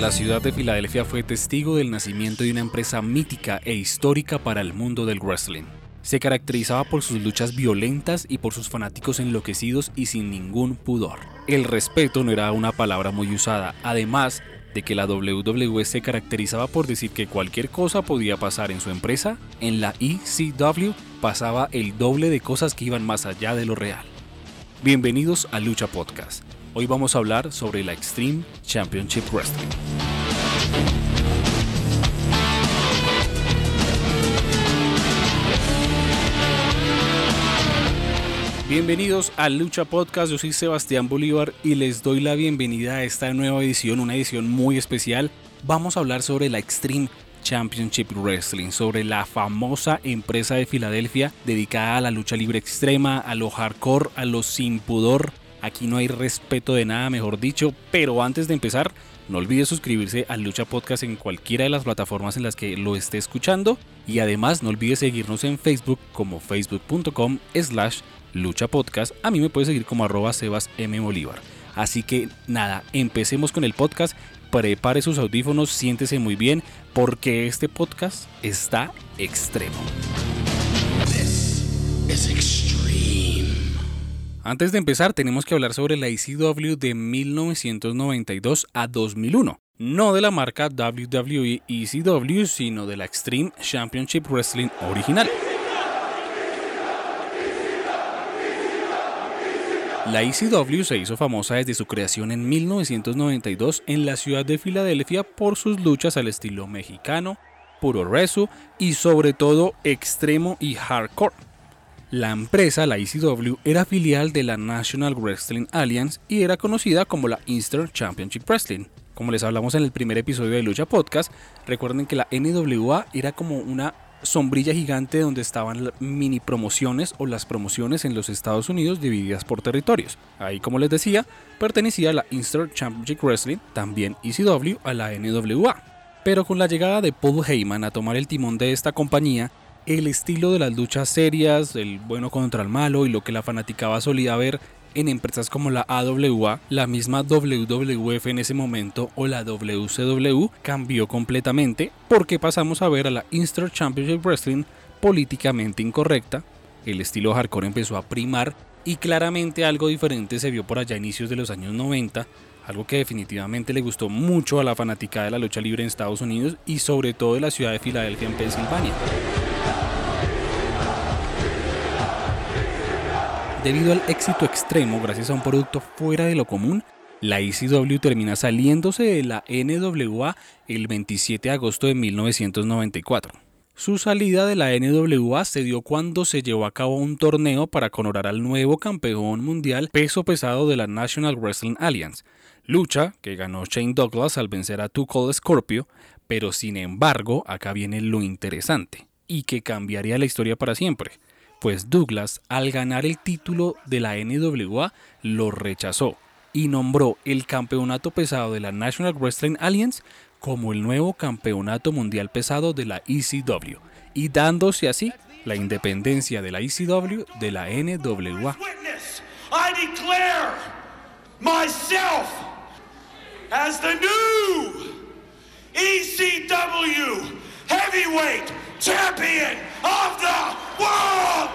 La ciudad de Filadelfia fue testigo del nacimiento de una empresa mítica e histórica para el mundo del wrestling. Se caracterizaba por sus luchas violentas y por sus fanáticos enloquecidos y sin ningún pudor. El respeto no era una palabra muy usada, además de que la WWE se caracterizaba por decir que cualquier cosa podía pasar en su empresa, en la ECW pasaba el doble de cosas que iban más allá de lo real. Bienvenidos a Lucha Podcast. Hoy vamos a hablar sobre la Extreme Championship Wrestling. Bienvenidos a Lucha Podcast, yo soy Sebastián Bolívar y les doy la bienvenida a esta nueva edición, una edición muy especial. Vamos a hablar sobre la Extreme Championship Wrestling, sobre la famosa empresa de Filadelfia dedicada a la lucha libre extrema, a lo hardcore, a lo sin pudor. Aquí no hay respeto de nada, mejor dicho, pero antes de empezar, no olvide suscribirse a Lucha Podcast en cualquiera de las plataformas en las que lo esté escuchando y además no olvide seguirnos en Facebook como facebook.com slash Lucha Podcast. A mí me puede seguir como arroba Sebas M. Bolívar. Así que nada, empecemos con el podcast. Prepare sus audífonos, siéntese muy bien, porque este podcast está extremo. Antes de empezar, tenemos que hablar sobre la ECW de 1992 a 2001. No de la marca WWE ECW, sino de la Extreme Championship Wrestling original. La ECW se hizo famosa desde su creación en 1992 en la ciudad de Filadelfia por sus luchas al estilo mexicano, puro rezo y sobre todo extremo y hardcore. La empresa, la ECW, era filial de la National Wrestling Alliance y era conocida como la Eastern Championship Wrestling. Como les hablamos en el primer episodio de Lucha Podcast, recuerden que la NWA era como una sombrilla gigante donde estaban mini promociones o las promociones en los Estados Unidos divididas por territorios. Ahí, como les decía, pertenecía la Eastern Championship Wrestling, también ECW, a la NWA. Pero con la llegada de Paul Heyman a tomar el timón de esta compañía, el estilo de las luchas serias, el bueno contra el malo y lo que la fanaticaba solía ver en empresas como la AWA, la misma WWF en ese momento o la WCW cambió completamente porque pasamos a ver a la Eastern Championship Wrestling políticamente incorrecta, el estilo hardcore empezó a primar y claramente algo diferente se vio por allá a inicios de los años 90, algo que definitivamente le gustó mucho a la fanática de la lucha libre en Estados Unidos y sobre todo de la ciudad de Filadelfia en Pensilvania. Debido al éxito extremo gracias a un producto fuera de lo común, la ECW termina saliéndose de la NWA el 27 de agosto de 1994. Su salida de la NWA se dio cuando se llevó a cabo un torneo para coronar al nuevo campeón mundial peso pesado de la National Wrestling Alliance, lucha que ganó Shane Douglas al vencer a Tuchel Scorpio, pero sin embargo acá viene lo interesante, y que cambiaría la historia para siempre pues Douglas, al ganar el título de la NWA, lo rechazó y nombró el campeonato pesado de la National Wrestling Alliance como el nuevo campeonato mundial pesado de la ECW y dándose así la independencia de la ECW de la NWA. ECW Heavyweight Champion of the World.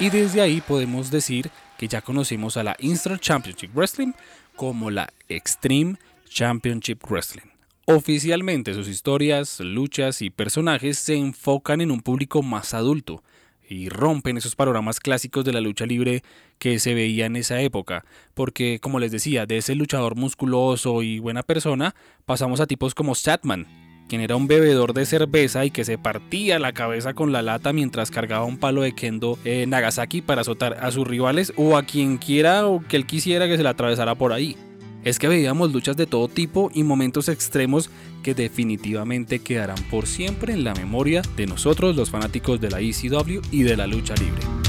Y desde ahí podemos decir que ya conocemos a la Eastern Championship Wrestling como la Extreme Championship Wrestling. Oficialmente sus historias, luchas y personajes se enfocan en un público más adulto y rompen esos panoramas clásicos de la lucha libre que se veía en esa época, porque como les decía, de ese luchador musculoso y buena persona pasamos a tipos como Satman, quien era un bebedor de cerveza y que se partía la cabeza con la lata mientras cargaba un palo de kendo en Nagasaki para azotar a sus rivales o a quien quiera o que él quisiera que se la atravesara por ahí. Es que veíamos luchas de todo tipo y momentos extremos que definitivamente quedarán por siempre en la memoria de nosotros los fanáticos de la ECW y de la lucha libre.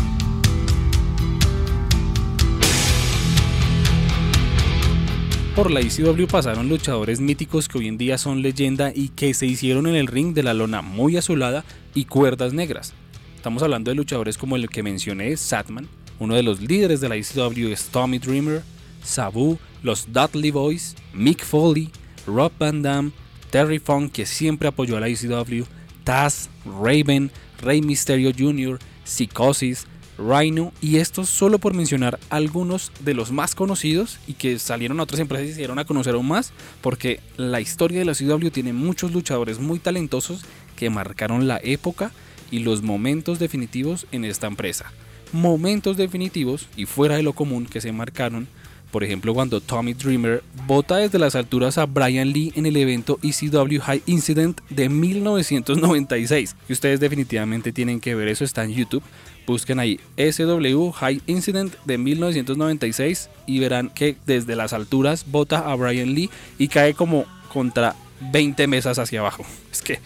Por la ECW pasaron luchadores míticos que hoy en día son leyenda y que se hicieron en el ring de la lona muy azulada y cuerdas negras. Estamos hablando de luchadores como el que mencioné, Satman, uno de los líderes de la ECW es Tommy Dreamer, Sabu, los Dudley Boys, Mick Foley, Rob Van Dam, Terry Funk, que siempre apoyó a la ECW, Taz, Raven, Rey Mysterio Jr., Psychosis, Rhino, y estos solo por mencionar algunos de los más conocidos y que salieron a otras empresas y se dieron a conocer aún más, porque la historia de la CW tiene muchos luchadores muy talentosos que marcaron la época y los momentos definitivos en esta empresa. Momentos definitivos y fuera de lo común que se marcaron por ejemplo, cuando Tommy Dreamer bota desde las alturas a Brian Lee en el evento ECW High Incident de 1996. Y ustedes definitivamente tienen que ver eso, está en YouTube. Busquen ahí SW High Incident de 1996 y verán que desde las alturas bota a Brian Lee y cae como contra 20 mesas hacia abajo. Es que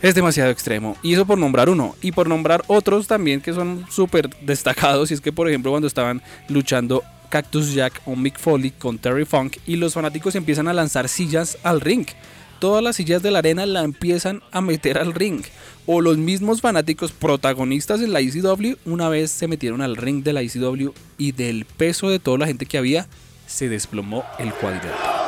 es demasiado extremo. Y eso por nombrar uno. Y por nombrar otros también que son súper destacados. Y es que, por ejemplo, cuando estaban luchando Cactus Jack o Mick Foley con Terry Funk y los fanáticos empiezan a lanzar sillas al ring. Todas las sillas de la arena la empiezan a meter al ring. O los mismos fanáticos protagonistas en la ECW una vez se metieron al ring de la ECW y del peso de toda la gente que había se desplomó el cuadrilátero.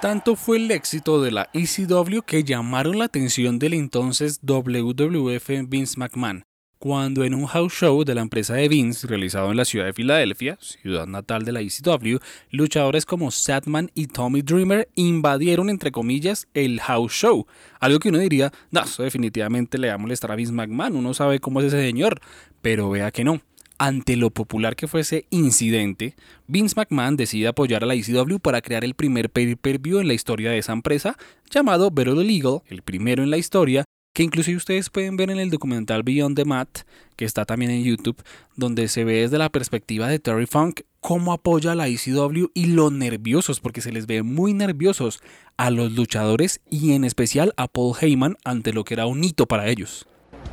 Tanto fue el éxito de la ECW que llamaron la atención del entonces WWF Vince McMahon, cuando en un house show de la empresa de Vince, realizado en la ciudad de Filadelfia, ciudad natal de la ECW, luchadores como Sadman y Tommy Dreamer invadieron, entre comillas, el house show. Algo que uno diría, no, eso definitivamente le va a molestar a Vince McMahon, uno sabe cómo es ese señor, pero vea que no. Ante lo popular que fue ese incidente, Vince McMahon decide apoyar a la ECW para crear el primer pay-per-view en la historia de esa empresa, llamado Battle Legal, el primero en la historia, que inclusive ustedes pueden ver en el documental Beyond the Mat, que está también en YouTube, donde se ve desde la perspectiva de Terry Funk cómo apoya a la ECW y lo nerviosos, porque se les ve muy nerviosos a los luchadores y en especial a Paul Heyman ante lo que era un hito para ellos.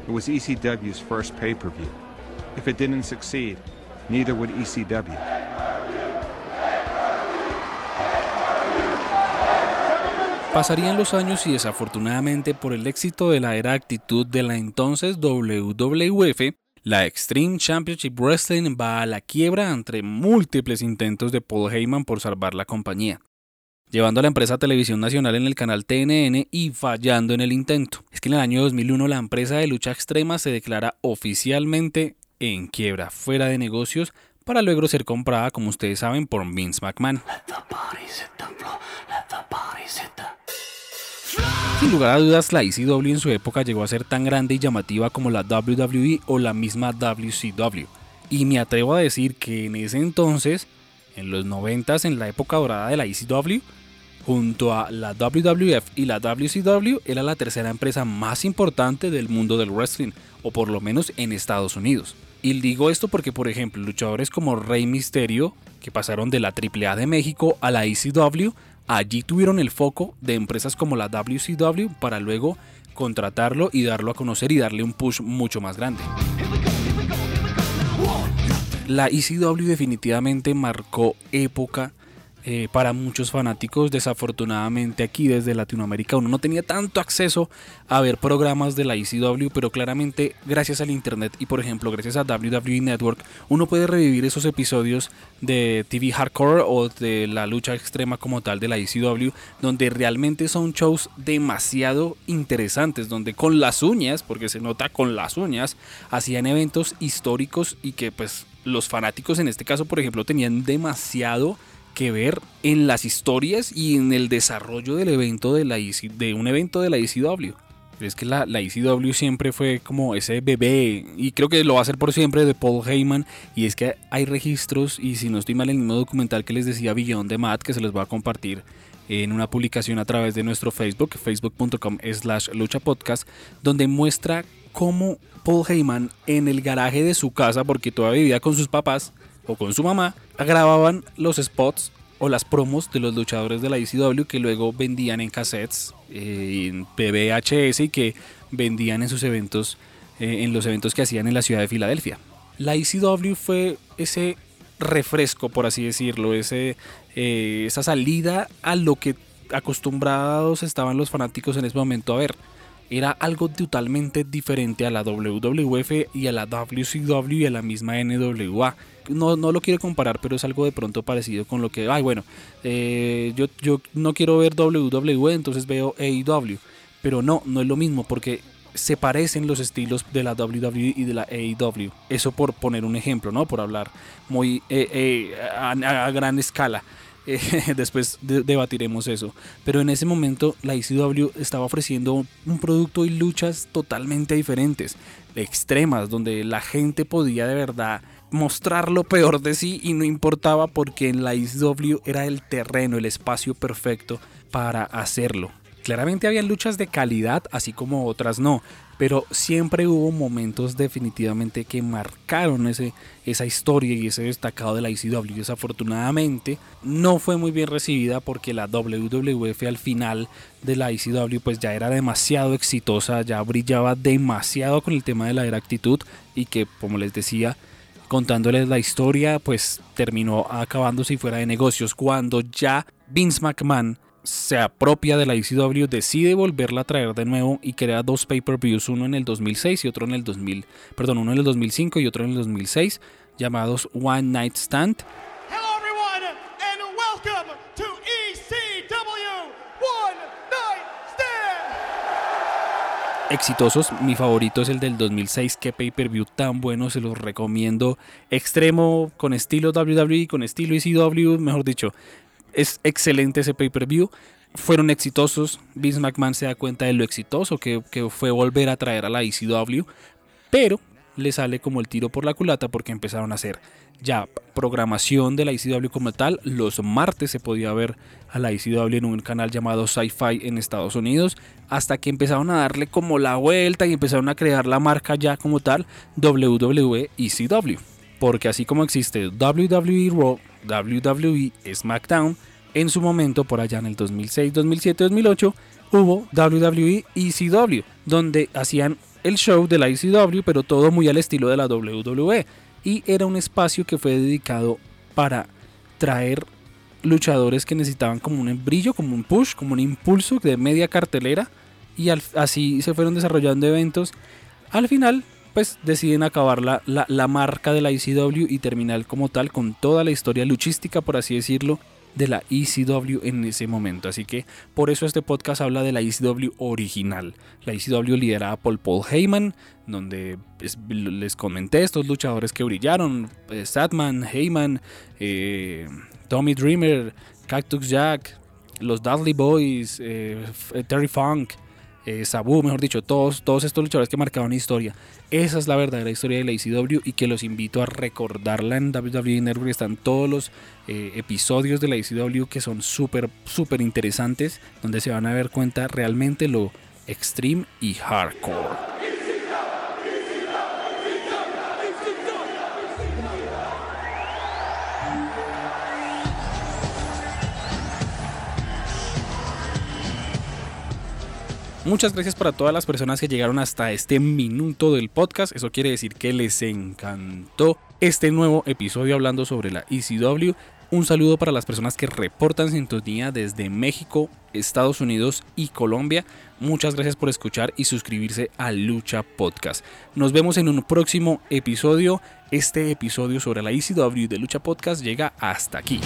It was ECW's first pay-per-view. If it didn't succeed, neither would ECW. Pasarían los años y desafortunadamente por el éxito de la era actitud de la entonces WWF, la Extreme Championship Wrestling va a la quiebra entre múltiples intentos de Paul Heyman por salvar la compañía, llevando a la empresa televisión nacional en el canal TNN y fallando en el intento. Es que en el año 2001 la empresa de lucha extrema se declara oficialmente en quiebra, fuera de negocios, para luego ser comprada, como ustedes saben, por Vince McMahon. Sin lugar a dudas, la ECW en su época llegó a ser tan grande y llamativa como la WWE o la misma WCW. Y me atrevo a decir que en ese entonces, en los 90 en la época dorada de la ECW, junto a la WWF y la WCW, era la tercera empresa más importante del mundo del wrestling, o por lo menos en Estados Unidos. Y digo esto porque, por ejemplo, luchadores como Rey Mysterio, que pasaron de la AAA de México a la ECW, allí tuvieron el foco de empresas como la WCW para luego contratarlo y darlo a conocer y darle un push mucho más grande. La ECW definitivamente marcó época eh, para muchos fanáticos. Desafortunadamente aquí desde Latinoamérica uno no tenía tanto acceso a ver programas de la ECW, pero claramente gracias al Internet y por ejemplo gracias a WWE Network uno puede revivir esos episodios de TV Hardcore o de la lucha extrema como tal de la ECW, donde realmente son shows demasiado interesantes, donde con las uñas, porque se nota con las uñas, hacían eventos históricos y que pues los fanáticos en este caso por ejemplo tenían demasiado que ver en las historias y en el desarrollo del evento de, la de un evento de la ECW. Es que la, la ECW siempre fue como ese bebé, y creo que lo va a ser por siempre, de Paul Heyman. Y es que hay registros, y si no estoy mal, el mismo documental que les decía Beyond de Matt, que se les va a compartir en una publicación a través de nuestro Facebook, facebook.com slash lucha podcast, donde muestra cómo Paul Heyman en el garaje de su casa, porque todavía vivía con sus papás, o con su mamá, grababan los spots o las promos de los luchadores de la ECW que luego vendían en cassettes, eh, en PBHS y que vendían en sus eventos, eh, en los eventos que hacían en la ciudad de Filadelfia. La ECW fue ese refresco, por así decirlo, ese, eh, esa salida a lo que acostumbrados estaban los fanáticos en ese momento a ver era algo totalmente diferente a la WWF y a la WCW y a la misma NWA. No, no lo quiero comparar, pero es algo de pronto parecido con lo que, ay, bueno, eh, yo, yo no quiero ver WWE, entonces veo AEW. Pero no, no es lo mismo, porque se parecen los estilos de la WWE y de la AEW. Eso por poner un ejemplo, ¿no? Por hablar muy eh, eh, a, gran escala. Después debatiremos eso. Pero en ese momento la ECW estaba ofreciendo un producto y luchas totalmente diferentes, extremas, donde la gente podía de verdad mostrar lo peor de sí y no importaba porque en la ECW era el terreno, el espacio perfecto para hacerlo. Claramente habían luchas de calidad, así como otras no, pero siempre hubo momentos definitivamente que marcaron ese, esa historia y ese destacado de la ICW. Desafortunadamente no fue muy bien recibida porque la WWF al final de la ICW pues ya era demasiado exitosa, ya brillaba demasiado con el tema de la era actitud y que como les decía contándoles la historia pues terminó acabándose y fuera de negocios cuando ya Vince McMahon se apropia de la ECW, decide volverla a traer de nuevo y crea dos pay-per-views, uno en el 2006 y otro en el 2000, perdón, uno en el 2005 y otro en el 2006, llamados One Night Stand. Hello everyone and welcome to ECW One Night Stand. Exitosos, mi favorito es el del 2006, qué pay-per-view tan bueno, se los recomiendo. Extremo, con estilo WWE, con estilo ECW, mejor dicho es excelente ese pay-per-view. Fueron exitosos. Vince McMahon se da cuenta de lo exitoso que, fue volver a traer a la ECW. Pero le sale como el tiro por la culata porque empezaron a hacer ya programación de la ECW como tal. Los martes se podía ver a la ECW en un canal llamado Sci-Fi en Estados Unidos. Hasta que empezaron a darle como la vuelta y empezaron a crear la marca ya como tal WWE ECW. Porque así como existe WWE Raw, WWE SmackDown, en su momento, por allá en el 2006, 2007, 2008, hubo WWE ECW, donde hacían el show de la ECW, pero todo muy al estilo de la WWE. Y era un espacio que fue dedicado para traer luchadores que necesitaban como un brillo, como un push, como un impulso de media cartelera. Y así se fueron desarrollando eventos. Al final pues deciden acabar la, la, marca de la ECW y terminar como tal con toda la historia luchística, por así decirlo, de la ECW en ese momento. Así que por eso este podcast habla de la ECW original. La ECW liderada por Paul Heyman, donde pues, les comenté estos luchadores que brillaron. Eh, Sadman, Heyman, eh, Tommy Dreamer, Cactus Jack, los Dudley Boys, eh, Terry Funk eh, Sabu, mejor dicho, todos, todos estos luchadores que marcaban historia. Esa es la verdadera historia de la ECW y que los invito a recordarla en WWE Network. Están todos los eh, episodios de la ECW que son súper, súper interesantes, donde se van a dar cuenta realmente lo extreme y hardcore. Muchas gracias para todas las personas que llegaron hasta este minuto del podcast. Eso quiere decir que les encantó este nuevo episodio hablando sobre la ECW. Un saludo para las personas que reportan sintonía desde México, Estados Unidos y Colombia. Muchas gracias por escuchar y suscribirse a Lucha Podcast. Nos vemos en un próximo episodio. Este episodio sobre la ECW de Lucha Podcast llega hasta aquí.